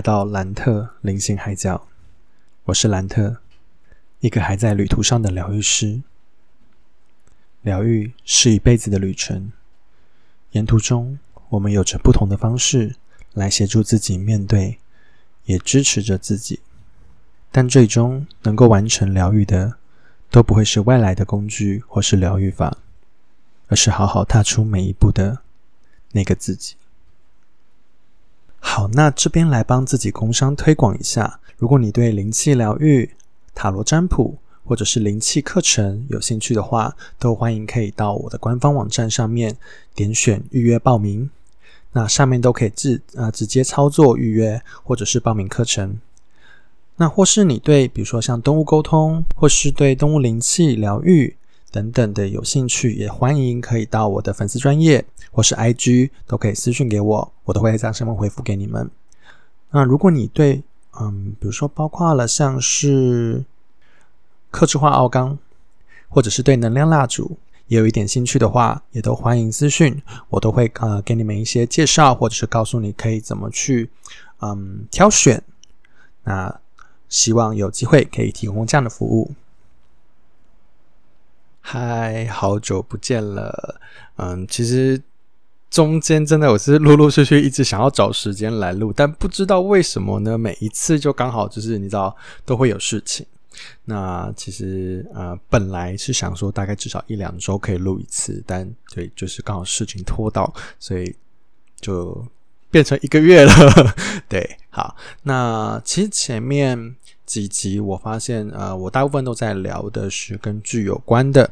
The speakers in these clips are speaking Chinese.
来到兰特灵性海角，我是兰特，一个还在旅途上的疗愈师。疗愈是一辈子的旅程，沿途中我们有着不同的方式来协助自己面对，也支持着自己。但最终能够完成疗愈的，都不会是外来的工具或是疗愈法，而是好好踏出每一步的那个自己。那这边来帮自己工商推广一下。如果你对灵气疗愈、塔罗占卜或者是灵气课程有兴趣的话，都欢迎可以到我的官方网站上面点选预约报名。那上面都可以自呃直接操作预约或者是报名课程。那或是你对比如说像动物沟通，或是对动物灵气疗愈。等等的有兴趣，也欢迎可以到我的粉丝专业或是 IG 都可以私讯给我，我都会在上面回复给你们。那如果你对嗯，比如说包括了像是克制化奥钢，或者是对能量蜡烛也有一点兴趣的话，也都欢迎私讯，我都会呃给你们一些介绍，或者是告诉你可以怎么去嗯挑选。那希望有机会可以提供这样的服务。嗨，好久不见了。嗯，其实中间真的我是陆陆续续一直想要找时间来录，但不知道为什么呢？每一次就刚好就是你知道都会有事情。那其实呃，本来是想说大概至少一两周可以录一次，但对，就是刚好事情拖到，所以就变成一个月了。对，好，那其实前面几集我发现呃，我大部分都在聊的是跟剧有关的。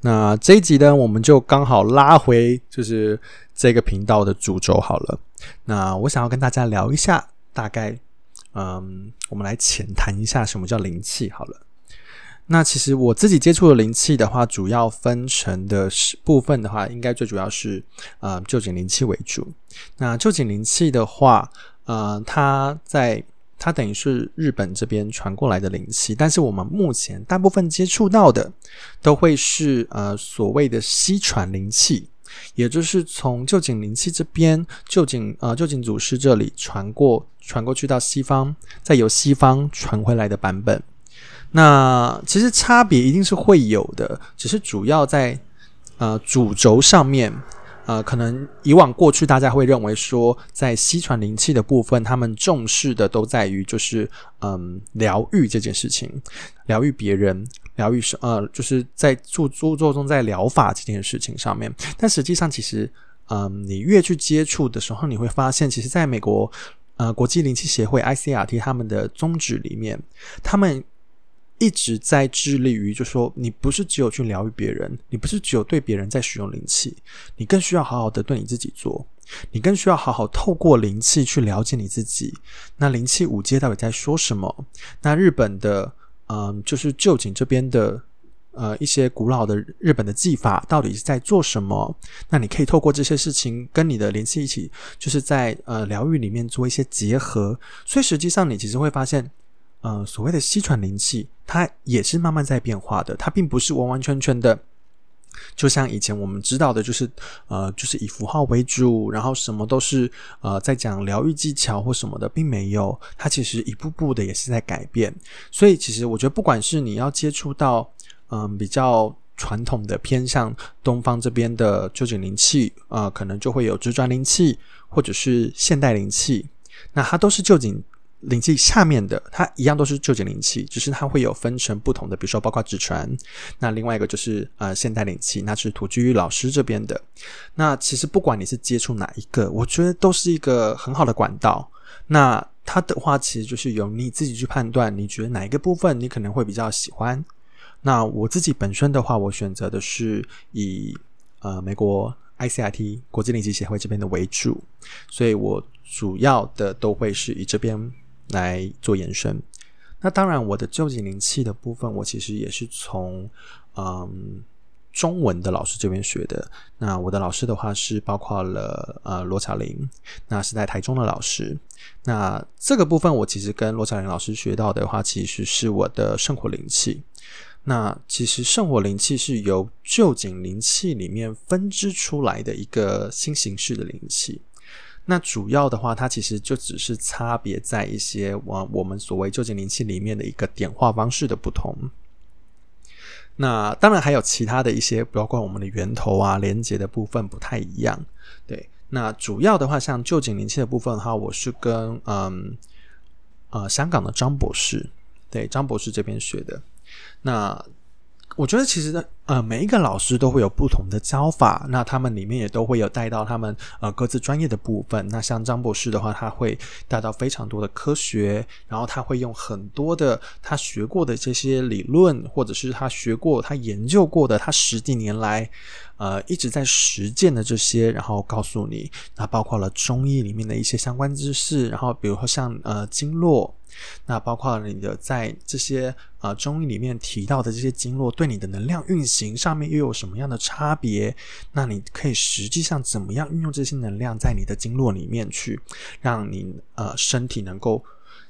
那这一集呢，我们就刚好拉回就是这个频道的主轴好了。那我想要跟大家聊一下，大概嗯，我们来浅谈一下什么叫灵气好了。那其实我自己接触的灵气的话，主要分成的是部分的话，应该最主要是呃旧景灵气为主。那旧景灵气的话，呃，它在它等于是日本这边传过来的灵气，但是我们目前大部分接触到的都会是呃所谓的西传灵气，也就是从旧井灵气这边旧井呃旧井祖师这里传过传过去到西方，再由西方传回来的版本。那其实差别一定是会有的，只是主要在呃主轴上面。呃，可能以往过去大家会认为说，在西传灵气的部分，他们重视的都在于就是嗯疗愈这件事情，疗愈别人，疗愈是呃就是在著著作中在疗法这件事情上面。但实际上，其实嗯你越去接触的时候，你会发现，其实在美国呃国际灵气协会 ICRT 他们的宗旨里面，他们。一直在致力于，就说你不是只有去疗愈别人，你不是只有对别人在使用灵气，你更需要好好的对你自己做，你更需要好好透过灵气去了解你自己。那灵气五阶到底在说什么？那日本的，嗯，就是旧井这边的，呃，一些古老的日本的技法到底是在做什么？那你可以透过这些事情跟你的灵气一起，就是在呃疗愈里面做一些结合。所以实际上你其实会发现。呃，所谓的西传灵气，它也是慢慢在变化的。它并不是完完全全的，就像以前我们知道的，就是呃，就是以符号为主，然后什么都是呃在讲疗愈技巧或什么的，并没有。它其实一步步的也是在改变。所以，其实我觉得，不管是你要接触到嗯比较传统的偏向东方这边的旧景灵气，呃，可能就会有直转灵气，或者是现代灵气，那它都是旧景。灵气下面的，它一样都是旧景灵气，只是它会有分成不同的，比如说包括纸船。那另外一个就是呃现代灵气，那是土居老师这边的。那其实不管你是接触哪一个，我觉得都是一个很好的管道。那它的话，其实就是由你自己去判断，你觉得哪一个部分你可能会比较喜欢。那我自己本身的话，我选择的是以呃美国 ICIT 国际灵气协会这边的为主，所以我主要的都会是以这边。来做延伸，那当然，我的旧景灵气的部分，我其实也是从嗯中文的老师这边学的。那我的老师的话是包括了呃罗巧玲，那是在台中的老师。那这个部分我其实跟罗巧玲老师学到的话，其实是我的圣火灵气。那其实圣火灵气是由旧景灵气里面分支出来的一个新形式的灵气。那主要的话，它其实就只是差别在一些我我们所谓旧景灵气里面的一个点化方式的不同。那当然还有其他的一些，包括我们的源头啊、连接的部分不太一样。对，那主要的话，像旧景灵气的部分的话，我是跟嗯呃香港的张博士，对张博士这边学的。那我觉得其实呢，呃，每一个老师都会有不同的教法，那他们里面也都会有带到他们呃各自专业的部分。那像张博士的话，他会带到非常多的科学，然后他会用很多的他学过的这些理论，或者是他学过、他研究过的，他十几年来呃一直在实践的这些，然后告诉你，那包括了中医里面的一些相关知识，然后比如说像呃经络。那包括你的在这些呃中医里面提到的这些经络对你的能量运行上面又有什么样的差别？那你可以实际上怎么样运用这些能量在你的经络里面去，让你呃身体能够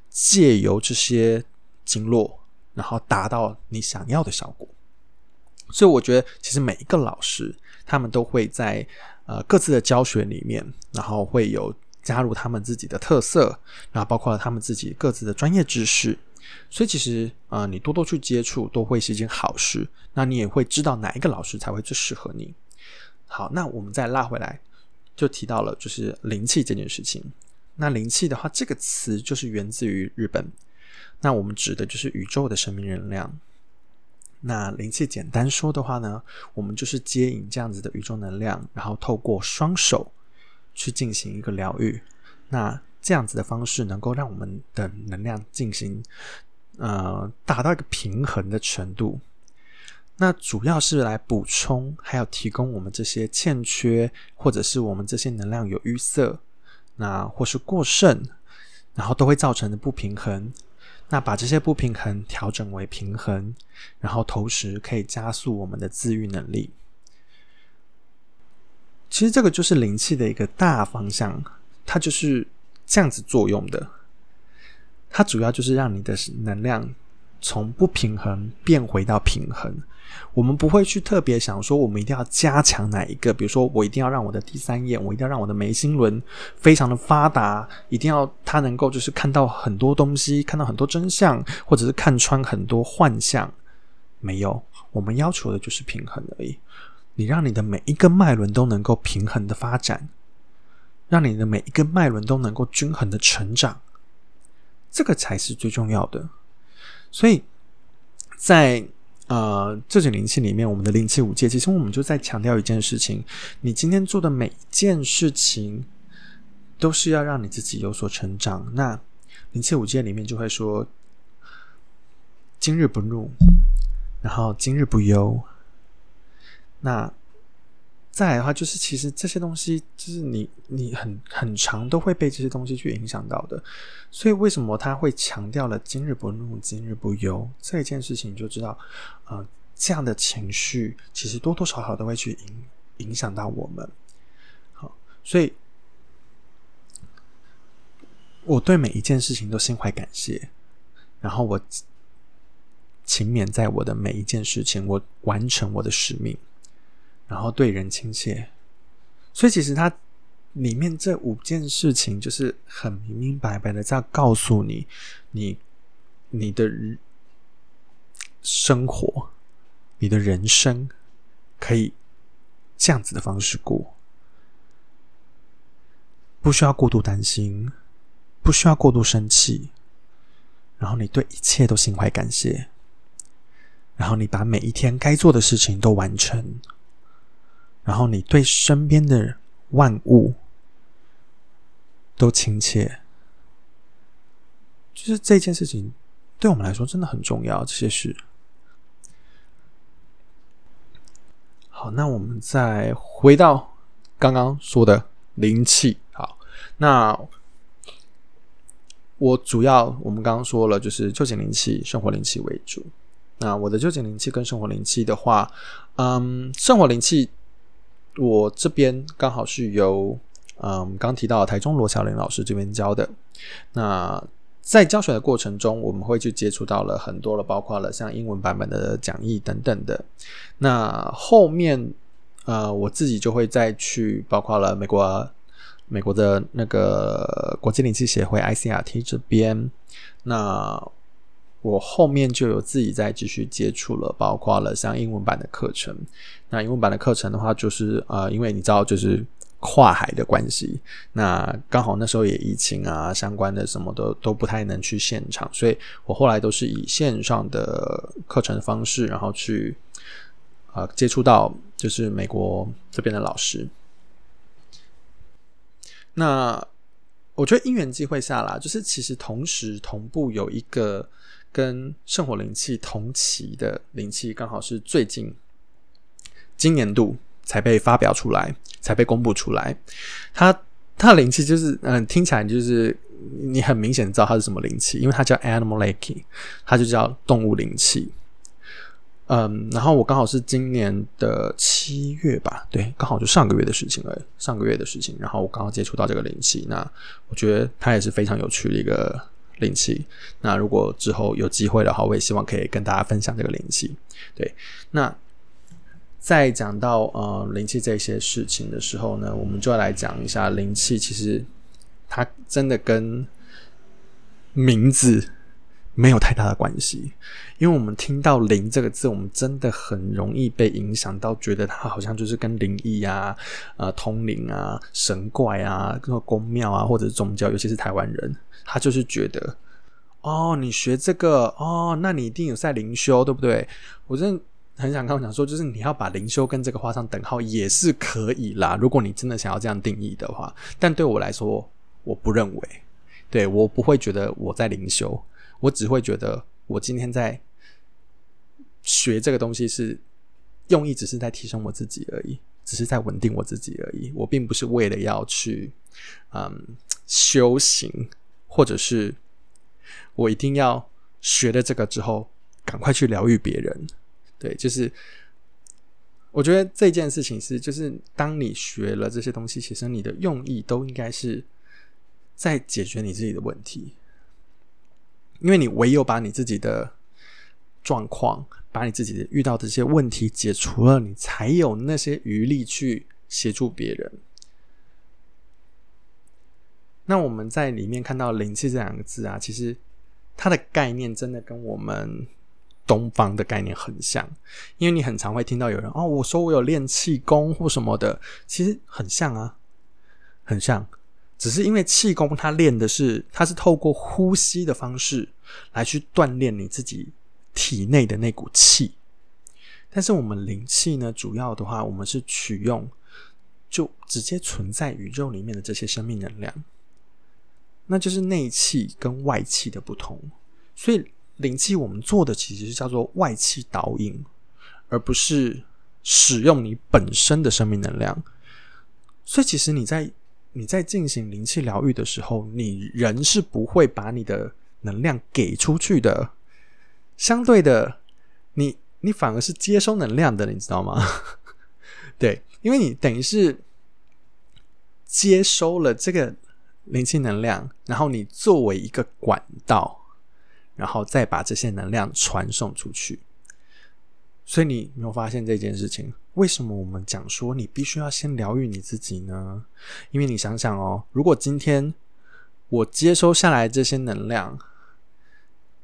借由这些经络，然后达到你想要的效果。所以我觉得，其实每一个老师他们都会在呃各自的教学里面，然后会有。加入他们自己的特色，然后包括了他们自己各自的专业知识，所以其实啊，你多多去接触都会是一件好事。那你也会知道哪一个老师才会最适合你。好，那我们再拉回来，就提到了就是灵气这件事情。那灵气的话，这个词就是源自于日本，那我们指的就是宇宙的生命能量。那灵气简单说的话呢，我们就是接引这样子的宇宙能量，然后透过双手。去进行一个疗愈，那这样子的方式能够让我们的能量进行呃达到一个平衡的程度。那主要是来补充，还有提供我们这些欠缺，或者是我们这些能量有淤塞，那或是过剩，然后都会造成的不平衡。那把这些不平衡调整为平衡，然后同时可以加速我们的自愈能力。其实这个就是灵气的一个大方向，它就是这样子作用的。它主要就是让你的能量从不平衡变回到平衡。我们不会去特别想说，我们一定要加强哪一个，比如说我一定要让我的第三眼，我一定要让我的眉心轮非常的发达，一定要它能够就是看到很多东西，看到很多真相，或者是看穿很多幻象。没有，我们要求的就是平衡而已。你让你的每一根脉轮都能够平衡的发展，让你的每一根脉轮都能够均衡的成长，这个才是最重要的。所以，在呃这种灵气里面，我们的灵气五界，其实我们就在强调一件事情：你今天做的每一件事情，都是要让你自己有所成长。那灵气五界里面就会说：今日不怒，然后今日不忧。那再来的话，就是其实这些东西，就是你你很很长都会被这些东西去影响到的。所以为什么他会强调了“今日不怒，今日不忧”这一件事情，就知道，呃，这样的情绪其实多多少少都会去影影响到我们。好，所以我对每一件事情都心怀感谢，然后我勤勉在我的每一件事情，我完成我的使命。然后对人亲切，所以其实它里面这五件事情就是很明明白白的在告诉你，你你的生活，你的人生可以这样子的方式过，不需要过度担心，不需要过度生气，然后你对一切都心怀感谢，然后你把每一天该做的事情都完成。然后你对身边的万物都亲切，就是这件事情对我们来说真的很重要。这些事好，那我们再回到刚刚说的灵气。好，那我主要我们刚刚说了，就是旧景灵气、生活灵气为主。那我的旧景灵气跟生活灵气的话，嗯，生活灵气。我这边刚好是由嗯刚提到台中罗小玲老师这边教的。那在教学的过程中，我们会去接触到了很多了，包括了像英文版本的讲义等等的。那后面呃我自己就会再去包括了美国美国的那个国际灵气协会 ICRT 这边，那我后面就有自己在继续接触了，包括了像英文版的课程。那英文版的课程的话，就是呃，因为你知道，就是跨海的关系，那刚好那时候也疫情啊，相关的什么的都不太能去现场，所以我后来都是以线上的课程方式，然后去呃接触到就是美国这边的老师。那我觉得因缘机会下啦，就是其实同时同步有一个跟圣火灵气同期的灵气，刚好是最近今年度才被发表出来，才被公布出来。它它的灵气就是嗯，听起来就是你很明显知道它是什么灵气，因为它叫 Animal Lake，它就叫动物灵气。嗯，然后我刚好是今年的七月吧，对，刚好就上个月的事情了，上个月的事情。然后我刚好接触到这个灵气，那我觉得它也是非常有趣的一个灵气。那如果之后有机会的话，我也希望可以跟大家分享这个灵气。对，那在讲到呃灵气这些事情的时候呢，我们就要来讲一下灵气，其实它真的跟名字。没有太大的关系，因为我们听到“灵”这个字，我们真的很容易被影响到，觉得它好像就是跟灵异啊、呃通灵啊、神怪啊、个宫庙啊，或者是宗教，尤其是台湾人，他就是觉得，哦，你学这个，哦，那你一定有在灵修，对不对？我真的很想跟我讲说，就是你要把灵修跟这个画上等号也是可以啦，如果你真的想要这样定义的话，但对我来说，我不认为，对我不会觉得我在灵修。我只会觉得，我今天在学这个东西是用意，只是在提升我自己而已，只是在稳定我自己而已。我并不是为了要去嗯修行，或者是我一定要学了这个之后赶快去疗愈别人。对，就是我觉得这件事情是，就是当你学了这些东西，其实你的用意都应该是在解决你自己的问题。因为你唯有把你自己的状况，把你自己遇到的这些问题解除了，你才有那些余力去协助别人。那我们在里面看到“灵气”这两个字啊，其实它的概念真的跟我们东方的概念很像，因为你很常会听到有人哦，我说我有练气功或什么的，其实很像啊，很像。只是因为气功，它练的是，它是透过呼吸的方式来去锻炼你自己体内的那股气。但是我们灵气呢，主要的话，我们是取用就直接存在宇宙里面的这些生命能量，那就是内气跟外气的不同。所以灵气我们做的其实是叫做外气导引，而不是使用你本身的生命能量。所以其实你在。你在进行灵气疗愈的时候，你人是不会把你的能量给出去的。相对的，你你反而是接收能量的，你知道吗？对，因为你等于是接收了这个灵气能量，然后你作为一个管道，然后再把这些能量传送出去。所以你没有发现这件事情？为什么我们讲说你必须要先疗愈你自己呢？因为你想想哦，如果今天我接收下来这些能量，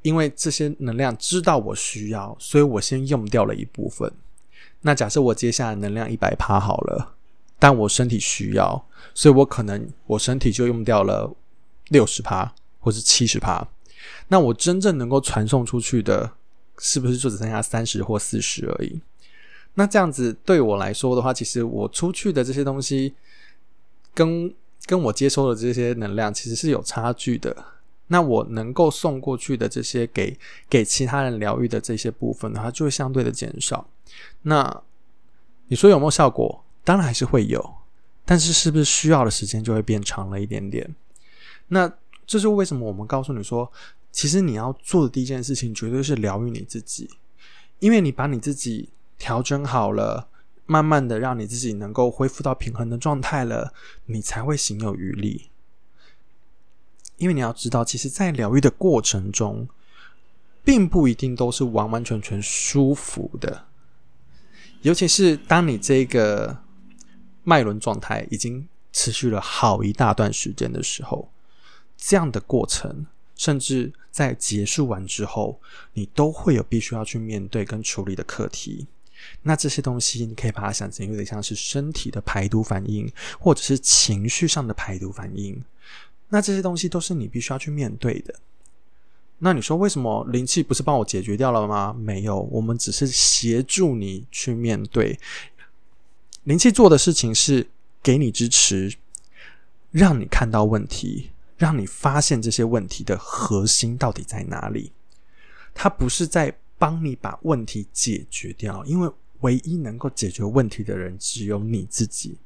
因为这些能量知道我需要，所以我先用掉了一部分。那假设我接下来能量一百趴好了，但我身体需要，所以我可能我身体就用掉了六十趴或是七十趴。那我真正能够传送出去的。是不是就只剩下三十或四十而已？那这样子对我来说的话，其实我出去的这些东西，跟跟我接收的这些能量其实是有差距的。那我能够送过去的这些给给其他人疗愈的这些部分的话，就会相对的减少。那你说有没有效果？当然还是会有，但是是不是需要的时间就会变长了一点点？那这是为什么我们告诉你说？其实你要做的第一件事情，绝对是疗愈你自己，因为你把你自己调整好了，慢慢的让你自己能够恢复到平衡的状态了，你才会行有余力。因为你要知道，其实，在疗愈的过程中，并不一定都是完完全全舒服的，尤其是当你这个脉轮状态已经持续了好一大段时间的时候，这样的过程，甚至在结束完之后，你都会有必须要去面对跟处理的课题。那这些东西，你可以把它想成有点像是身体的排毒反应，或者是情绪上的排毒反应。那这些东西都是你必须要去面对的。那你说为什么灵气不是帮我解决掉了吗？没有，我们只是协助你去面对。灵气做的事情是给你支持，让你看到问题，让你发现这些问题的核心到底在哪里。它不是在帮你把问题解决掉，因为唯一能够解决问题的人只有你自己。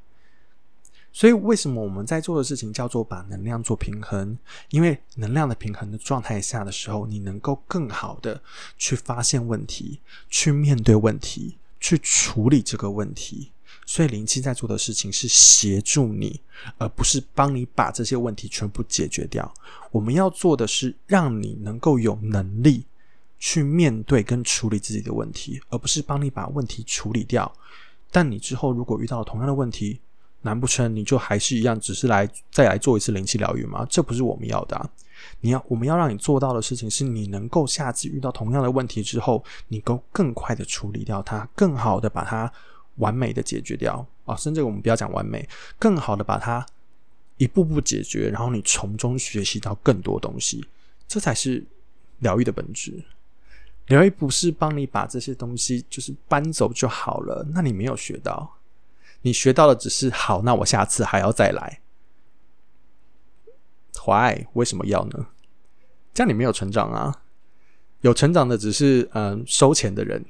所以，为什么我们在做的事情叫做把能量做平衡？因为能量的平衡的状态下的时候，你能够更好的去发现问题，去面对问题，去处理这个问题。所以，灵气在做的事情是协助你，而不是帮你把这些问题全部解决掉。我们要做的是让你能够有能力去面对跟处理自己的问题，而不是帮你把问题处理掉。但你之后如果遇到同样的问题，难不成你就还是一样，只是来再来做一次灵气疗愈吗？这不是我们要的。你要我们要让你做到的事情，是你能够下次遇到同样的问题之后，你够更快的处理掉它，更好的把它完美的解决掉啊！甚至我们不要讲完美，更好的把它一步步解决，然后你从中学习到更多东西，这才是疗愈的本质。疗愈不是帮你把这些东西就是搬走就好了，那你没有学到。你学到的只是好，那我下次还要再来。Why？为什么要呢？这样你没有成长啊！有成长的只是嗯收钱的人，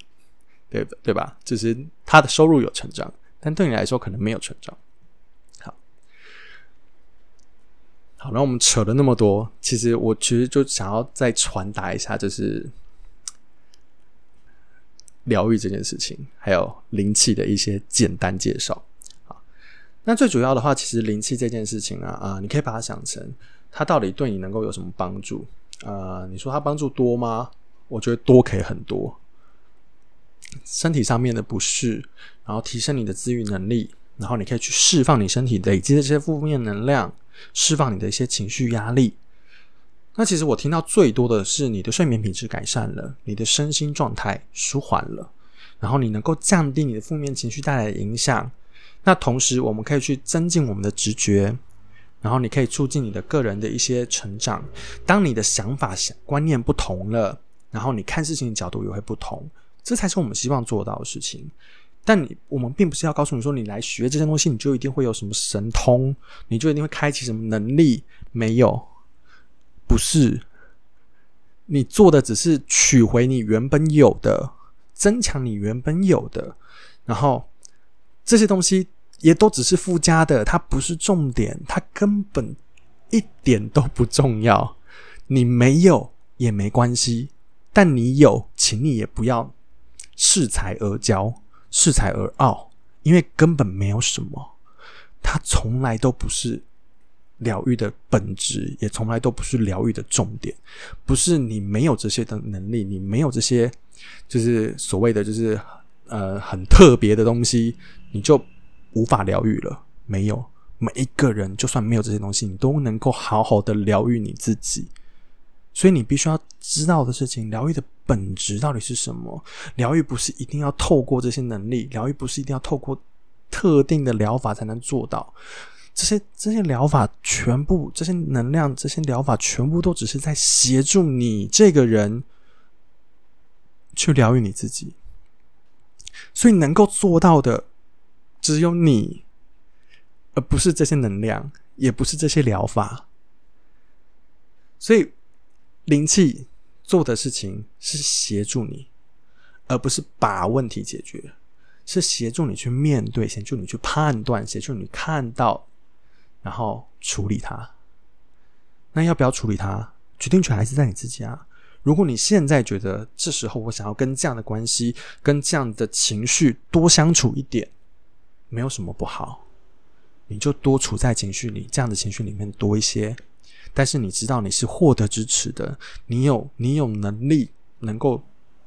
对对吧？就是他的收入有成长，但对你来说可能没有成长。好，好，那我们扯了那么多，其实我其实就想要再传达一下，就是。疗愈这件事情，还有灵气的一些简单介绍啊。那最主要的话，其实灵气这件事情啊啊，你可以把它想成，它到底对你能够有什么帮助啊？你说它帮助多吗？我觉得多可以很多。身体上面的不适，然后提升你的自愈能力，然后你可以去释放你身体累积的这些负面能量，释放你的一些情绪压力。那其实我听到最多的是你的睡眠品质改善了，你的身心状态舒缓了，然后你能够降低你的负面情绪带来的影响。那同时，我们可以去增进我们的直觉，然后你可以促进你的个人的一些成长。当你的想法、想观念不同了，然后你看事情的角度也会不同，这才是我们希望做到的事情。但你我们并不是要告诉你说，你来学这些东西，你就一定会有什么神通，你就一定会开启什么能力，没有。不是，你做的只是取回你原本有的，增强你原本有的，然后这些东西也都只是附加的，它不是重点，它根本一点都不重要。你没有也没关系，但你有，请你也不要恃才而骄，恃才而傲，因为根本没有什么，它从来都不是。疗愈的本质也从来都不是疗愈的重点，不是你没有这些的能力，你没有这些就是所谓的就是呃很特别的东西，你就无法疗愈了。没有每一个人，就算没有这些东西，你都能够好好的疗愈你自己。所以你必须要知道的事情，疗愈的本质到底是什么？疗愈不是一定要透过这些能力，疗愈不是一定要透过特定的疗法才能做到。这些这些疗法全部，这些能量，这些疗法全部都只是在协助你这个人去疗愈你自己，所以能够做到的只有你，而不是这些能量，也不是这些疗法。所以灵气做的事情是协助你，而不是把问题解决，是协助你去面对，协助你去判断，协助你看到。然后处理它，那要不要处理它？决定权还是在你自己啊。如果你现在觉得这时候我想要跟这样的关系、跟这样的情绪多相处一点，没有什么不好，你就多处在情绪里，这样的情绪里面多一些。但是你知道你是获得支持的，你有你有能力能够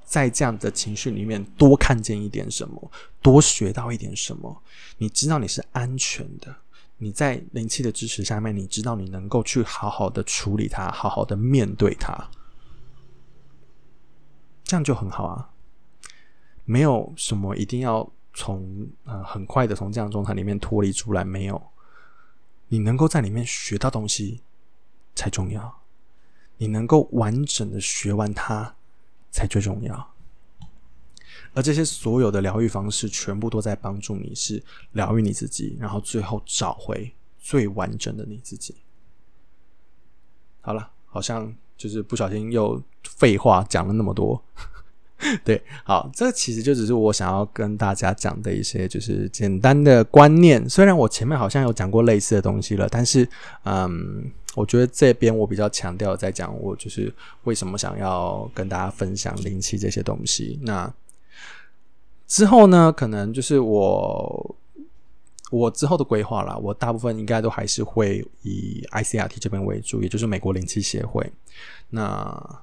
在这样的情绪里面多看见一点什么，多学到一点什么。你知道你是安全的。你在灵气的支持下面，你知道你能够去好好的处理它，好好的面对它，这样就很好啊。没有什么一定要从呃很快的从这样状态里面脱离出来，没有，你能够在里面学到东西才重要，你能够完整的学完它才最重要。而这些所有的疗愈方式，全部都在帮助你是疗愈你自己，然后最后找回最完整的你自己。好了，好像就是不小心又废话讲了那么多。对，好，这其实就只是我想要跟大家讲的一些就是简单的观念。虽然我前面好像有讲过类似的东西了，但是嗯，我觉得这边我比较强调在讲我就是为什么想要跟大家分享灵气这些东西。那之后呢，可能就是我我之后的规划啦。我大部分应该都还是会以 ICRT 这边为主，也就是美国灵气协会。那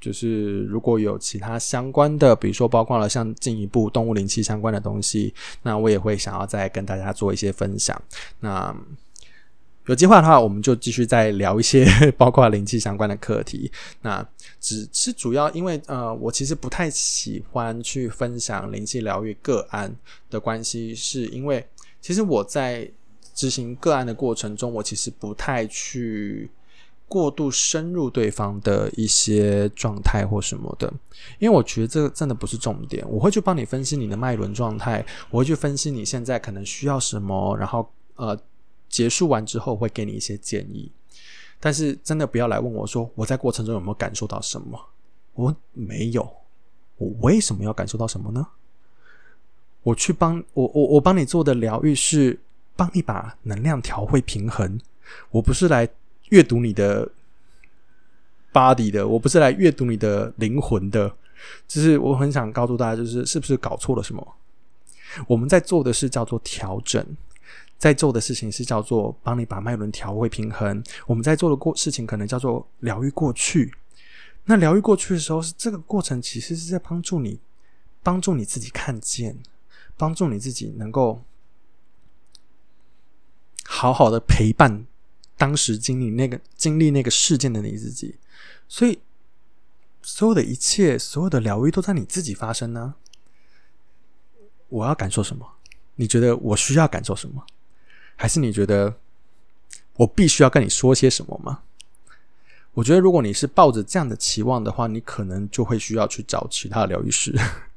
就是如果有其他相关的，比如说包括了像进一步动物灵气相关的东西，那我也会想要再跟大家做一些分享。那有计划的话，我们就继续再聊一些包括灵气相关的课题。那只是主要因为呃，我其实不太喜欢去分享灵气疗愈个案的关系，是因为其实我在执行个案的过程中，我其实不太去过度深入对方的一些状态或什么的，因为我觉得这个真的不是重点。我会去帮你分析你的脉轮状态，我会去分析你现在可能需要什么，然后呃。结束完之后会给你一些建议，但是真的不要来问我说我在过程中有没有感受到什么？我没有，我为什么要感受到什么呢？我去帮我我我帮你做的疗愈是帮你把能量调回平衡，我不是来阅读你的 body 的，我不是来阅读你的灵魂的，就是我很想告诉大家，就是是不是搞错了什么？我们在做的是叫做调整。在做的事情是叫做帮你把脉轮调回平衡。我们在做的过事情可能叫做疗愈过去。那疗愈过去的时候，是这个过程其实是在帮助你，帮助你自己看见，帮助你自己能够好好的陪伴当时经历那个经历那个事件的你自己。所以，所有的一切，所有的疗愈都在你自己发生呢。我要感受什么？你觉得我需要感受什么？还是你觉得我必须要跟你说些什么吗？我觉得如果你是抱着这样的期望的话，你可能就会需要去找其他疗愈师。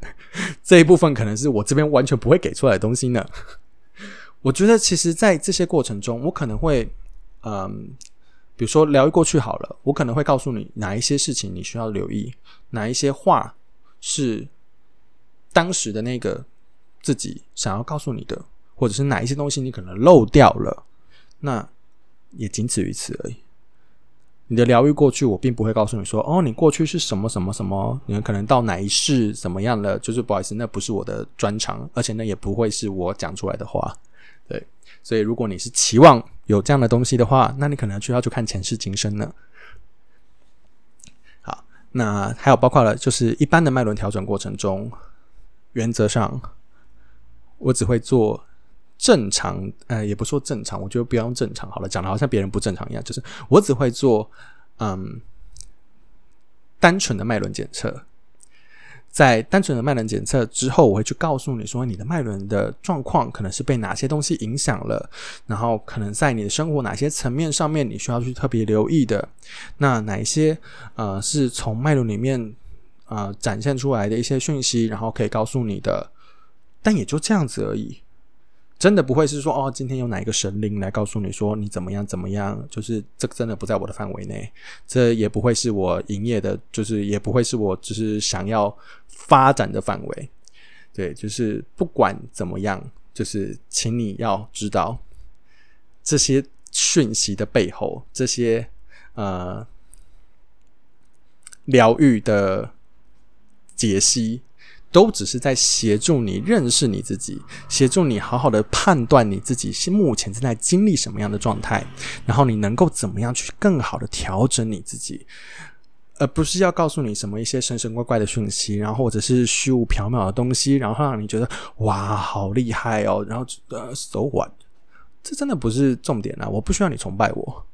这一部分可能是我这边完全不会给出来的东西呢。我觉得其实，在这些过程中，我可能会，嗯，比如说疗愈过去好了，我可能会告诉你哪一些事情你需要留意，哪一些话是当时的那个自己想要告诉你的。或者是哪一些东西你可能漏掉了，那也仅此于此而已。你的疗愈过去，我并不会告诉你说，哦，你过去是什么什么什么，你可能到哪一世怎么样了？就是不好意思，那不是我的专长，而且那也不会是我讲出来的话。对，所以如果你是期望有这样的东西的话，那你可能需要去看前世今生了。好，那还有包括了，就是一般的脉轮调整过程中，原则上我只会做。正常，呃，也不说正常，我觉得不要用正常好了，讲的好像别人不正常一样。就是我只会做，嗯，单纯的脉轮检测。在单纯的脉轮检测之后，我会去告诉你说，你的脉轮的状况可能是被哪些东西影响了，然后可能在你的生活哪些层面上面，你需要去特别留意的。那哪一些，呃，是从脉轮里面，呃，展现出来的一些讯息，然后可以告诉你的，但也就这样子而已。真的不会是说哦，今天有哪一个神灵来告诉你说你怎么样怎么样？就是这真的不在我的范围内，这也不会是我营业的，就是也不会是我就是想要发展的范围。对，就是不管怎么样，就是请你要知道这些讯息的背后，这些呃疗愈的解析。都只是在协助你认识你自己，协助你好好的判断你自己是目前正在经历什么样的状态，然后你能够怎么样去更好的调整你自己，而不是要告诉你什么一些神神怪怪的讯息，然后或者是虚无缥缈的东西，然后让你觉得哇好厉害哦，然后呃 so what，这真的不是重点啊！我不需要你崇拜我，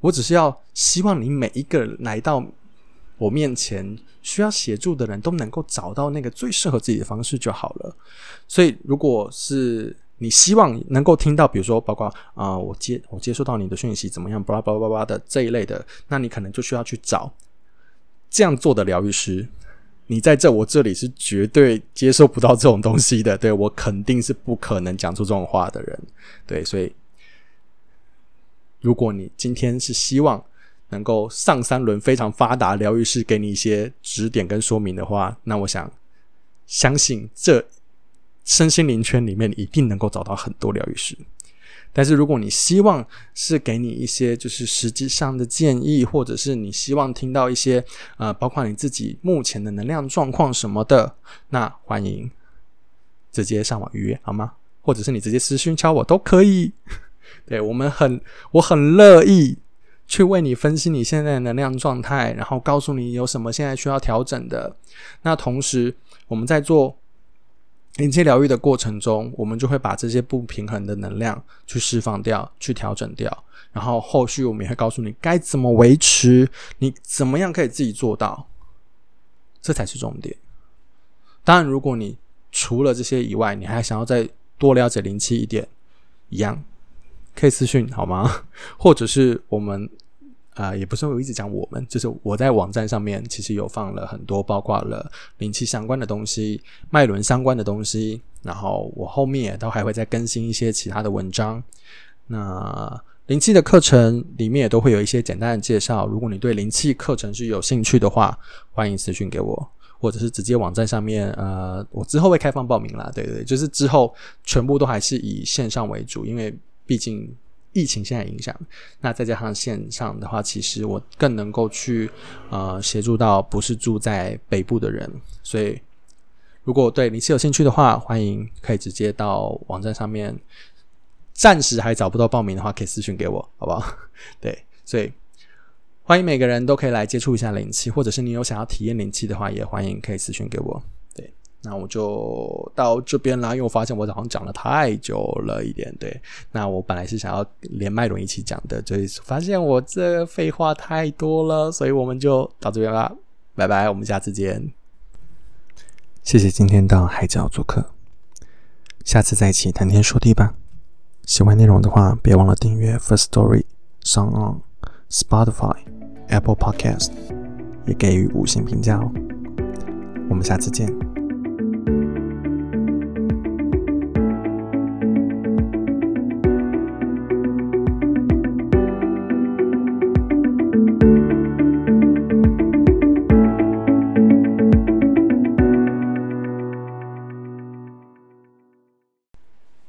我只是要希望你每一个来到我面前需要协助的人都能够找到那个最适合自己的方式就好了。所以，如果是你希望能够听到，比如说，包括啊，我接我接收到你的讯息怎么样，巴拉巴拉巴拉的这一类的，那你可能就需要去找这样做的疗愈师。你在这我这里是绝对接受不到这种东西的，对我肯定是不可能讲出这种话的人，对，所以如果你今天是希望能够上三轮非常发达疗愈师给你一些指点跟说明的话，那我想相信这身心灵圈里面一定能够找到很多疗愈师。但是，如果你希望是给你一些就是实际上的建议，或者是你希望听到一些呃，包括你自己目前的能量状况什么的，那欢迎直接上网预约好吗？或者是你直接私讯敲我都可以。对我们很，我很乐意去为你分析你现在的能量状态，然后告诉你有什么现在需要调整的。那同时，我们在做。灵气疗愈的过程中，我们就会把这些不平衡的能量去释放掉、去调整掉，然后后续我们也会告诉你该怎么维持，你怎么样可以自己做到，这才是重点。当然，如果你除了这些以外，你还想要再多了解灵气一点，一样可以私讯好吗？或者是我们。啊，也不是我一直讲我们，就是我在网站上面其实有放了很多，包括了灵气相关的东西、脉轮相关的东西，然后我后面也都还会再更新一些其他的文章。那灵气的课程里面也都会有一些简单的介绍。如果你对灵气课程是有兴趣的话，欢迎私讯给我，或者是直接网站上面，呃，我之后会开放报名啦。对对，就是之后全部都还是以线上为主，因为毕竟。疫情现在影响，那再加上线上的话，其实我更能够去呃协助到不是住在北部的人，所以如果对你是有兴趣的话，欢迎可以直接到网站上面。暂时还找不到报名的话，可以私信给我，好不好？对，所以欢迎每个人都可以来接触一下灵气，或者是你有想要体验灵气的话，也欢迎可以私信给我。那我就到这边啦，因为我发现我好像讲了太久了一点，对。那我本来是想要连麦轮一起讲的，就是发现我这废话太多了，所以我们就到这边啦，拜拜，我们下次见。谢谢今天到海角做客，下次再一起谈天说地吧。喜欢内容的话，别忘了订阅 First Story、上 On、Spotify、Apple Podcast，也给予五星评价哦。我们下次见。